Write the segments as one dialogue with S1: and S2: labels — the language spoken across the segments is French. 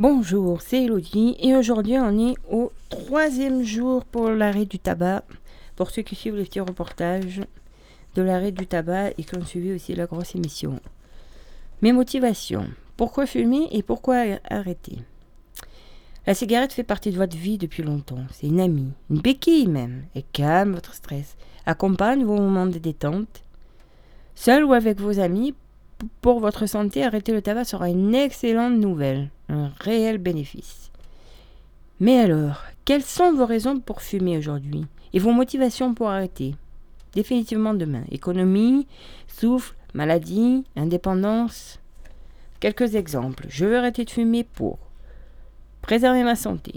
S1: Bonjour, c'est Elodie et aujourd'hui on est au troisième jour pour l'arrêt du tabac. Pour ceux qui suivent le petit reportage de l'arrêt du tabac et qui ont suivi aussi la grosse émission. Mes motivations. Pourquoi fumer et pourquoi arrêter? La cigarette fait partie de votre vie depuis longtemps. C'est une amie, une béquille même. Elle calme votre stress, accompagne vos moments de détente. Seul ou avec vos amis, pour votre santé, arrêter le tabac sera une excellente nouvelle, un réel bénéfice. Mais alors, quelles sont vos raisons pour fumer aujourd'hui et vos motivations pour arrêter? Définitivement demain. Économie, souffle, maladie, indépendance. Quelques exemples. Je veux arrêter de fumer pour préserver ma santé,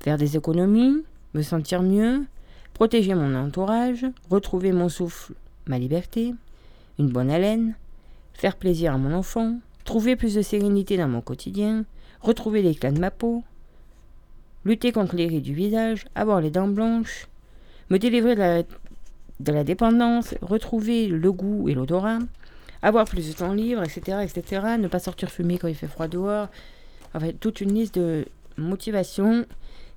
S1: faire des économies, me sentir mieux, protéger mon entourage, retrouver mon souffle, ma liberté, une bonne haleine, faire plaisir à mon enfant, trouver plus de sérénité dans mon quotidien, retrouver l'éclat de ma peau, lutter contre les rides du visage, avoir les dents blanches, me délivrer de la, dépendance, retrouver le goût et l'odorat, avoir plus de temps libre, etc., etc., ne pas sortir fumer quand il fait froid dehors, enfin, toute une liste de motivations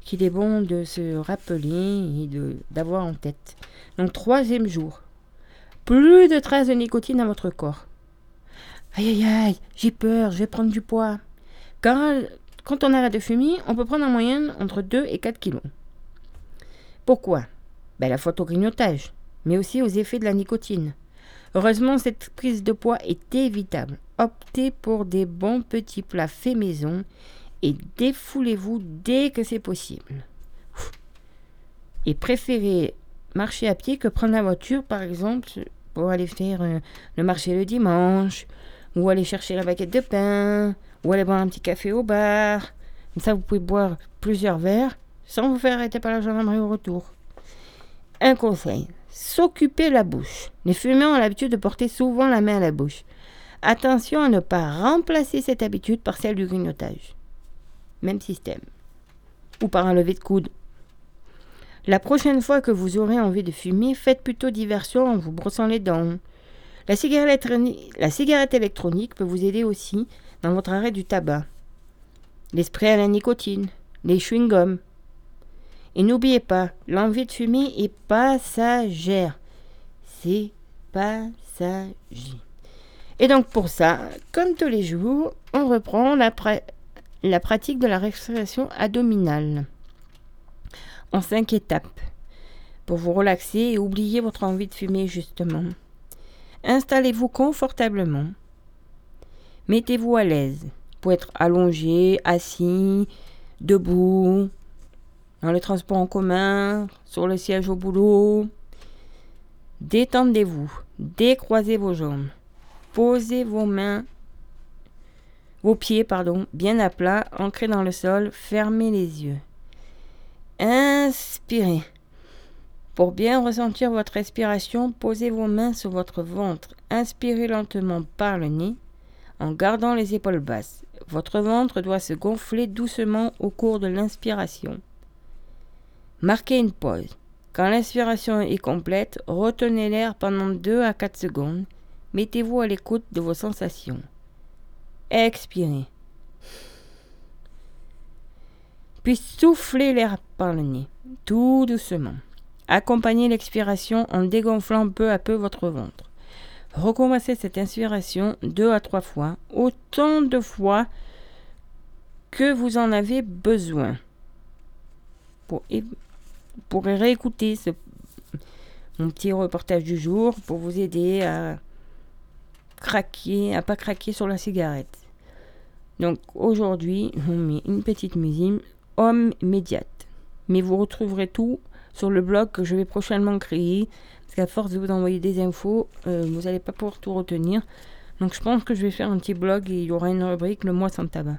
S1: qu'il est bon de se rappeler et d'avoir en tête. Donc, troisième jour, plus de traces de nicotine dans votre corps. Aïe aïe aïe, j'ai peur, je vais prendre du poids. Quand, quand on arrête de fumer, on peut prendre en moyenne entre 2 et 4 kilos. Pourquoi? Ben, La faute au grignotage, mais aussi aux effets de la nicotine. Heureusement, cette prise de poids est évitable. Optez pour des bons petits plats faits maison et défoulez-vous dès que c'est possible. Et préférez marcher à pied que prendre la voiture, par exemple, pour aller faire euh, le marché le dimanche, ou aller chercher la baguette de pain, ou aller boire un petit café au bar. Comme ça, vous pouvez boire plusieurs verres sans vous faire arrêter par la gendarmerie au retour. Un conseil, s'occuper la bouche. Les fumeurs ont l'habitude de porter souvent la main à la bouche. Attention à ne pas remplacer cette habitude par celle du grignotage. Même système. Ou par un lever de coude. La prochaine fois que vous aurez envie de fumer, faites plutôt diversion en vous brossant les dents. La cigarette, électronique peut vous aider aussi dans votre arrêt du tabac. Les sprays à la nicotine, les chewing-gums, et n'oubliez pas, l'envie de fumer est passagère. C'est passager. Et donc pour ça, comme tous les jours, on reprend la, la pratique de la respiration abdominale en cinq étapes pour vous relaxer et oublier votre envie de fumer justement. Installez-vous confortablement. Mettez-vous à l'aise pour être allongé, assis, debout, dans les transports en commun, sur le siège au boulot. Détendez-vous, décroisez vos jambes, posez vos mains, vos pieds, pardon, bien à plat, ancrés dans le sol, fermez les yeux. Inspirez. Pour bien ressentir votre respiration, posez vos mains sur votre ventre. Inspirez lentement par le nez en gardant les épaules basses. Votre ventre doit se gonfler doucement au cours de l'inspiration. Marquez une pause. Quand l'inspiration est complète, retenez l'air pendant 2 à 4 secondes. Mettez-vous à l'écoute de vos sensations. Expirez. Puis soufflez l'air par le nez, tout doucement. Accompagnez l'expiration en dégonflant peu à peu votre ventre. Recommencez cette inspiration deux à trois fois, autant de fois que vous en avez besoin. Pour, pourrez réécouter ce, mon petit reportage du jour pour vous aider à craquer, à pas craquer sur la cigarette. Donc aujourd'hui, on met une petite musique homme immédiate. Mais vous retrouverez tout sur le blog que je vais prochainement créer. Parce qu'à force de vous envoyer des infos, euh, vous n'allez pas pouvoir tout retenir. Donc je pense que je vais faire un petit blog et il y aura une rubrique le mois sans tabac.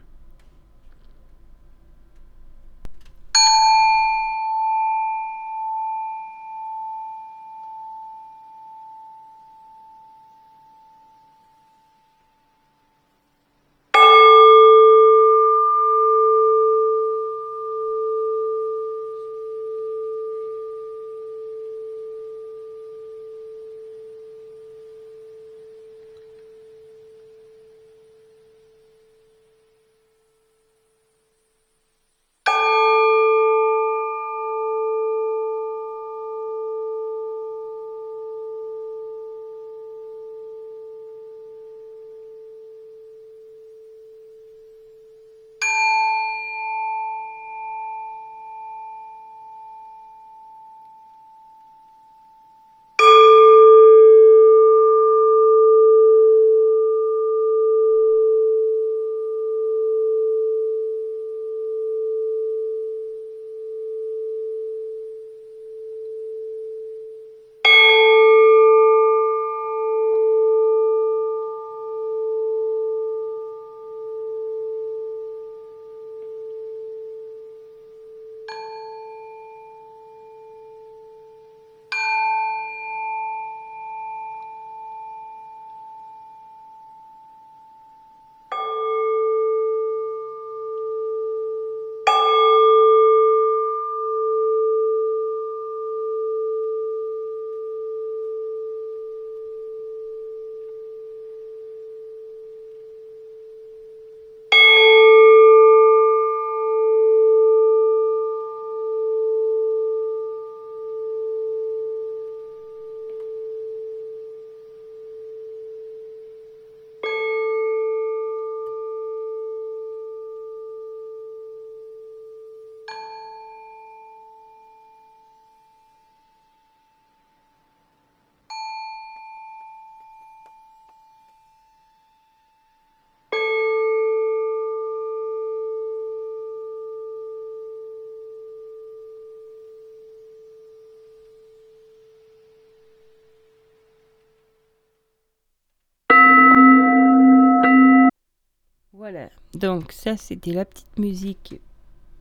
S1: Donc ça, c'était la petite musique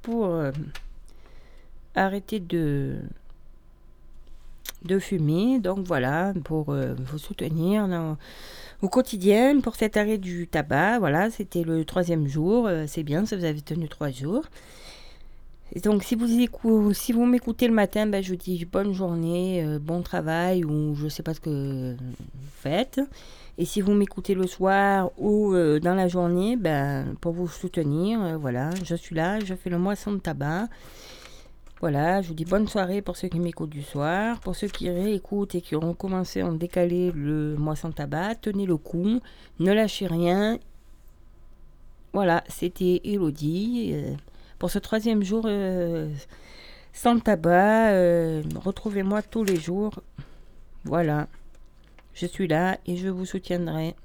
S1: pour euh, arrêter de, fumer. Donc voilà, pour euh, vous soutenir au quotidien pour cet arrêt du tabac. Voilà, c'était le troisième jour. Euh, c'est bien, ça vous avait tenu trois jours. Et donc si vous, si vous m'écoutez le matin, ben, je vous dis bonne journée, bon travail ou je ne sais pas ce que vous faites. Et si vous m'écoutez le soir ou euh, dans la journée, ben, pour vous soutenir, euh, voilà, je suis là, je fais le moisson de tabac. Voilà, je vous dis bonne soirée pour ceux qui m'écoutent du soir. Pour ceux qui réécoutent et qui auront commencé à décaler le moisson de tabac, tenez le coup, ne lâchez rien. Voilà, c'était Elodie. Euh, pour ce troisième jour sans tabac, retrouvez-moi tous les jours. Voilà. Je suis là et je vous soutiendrai.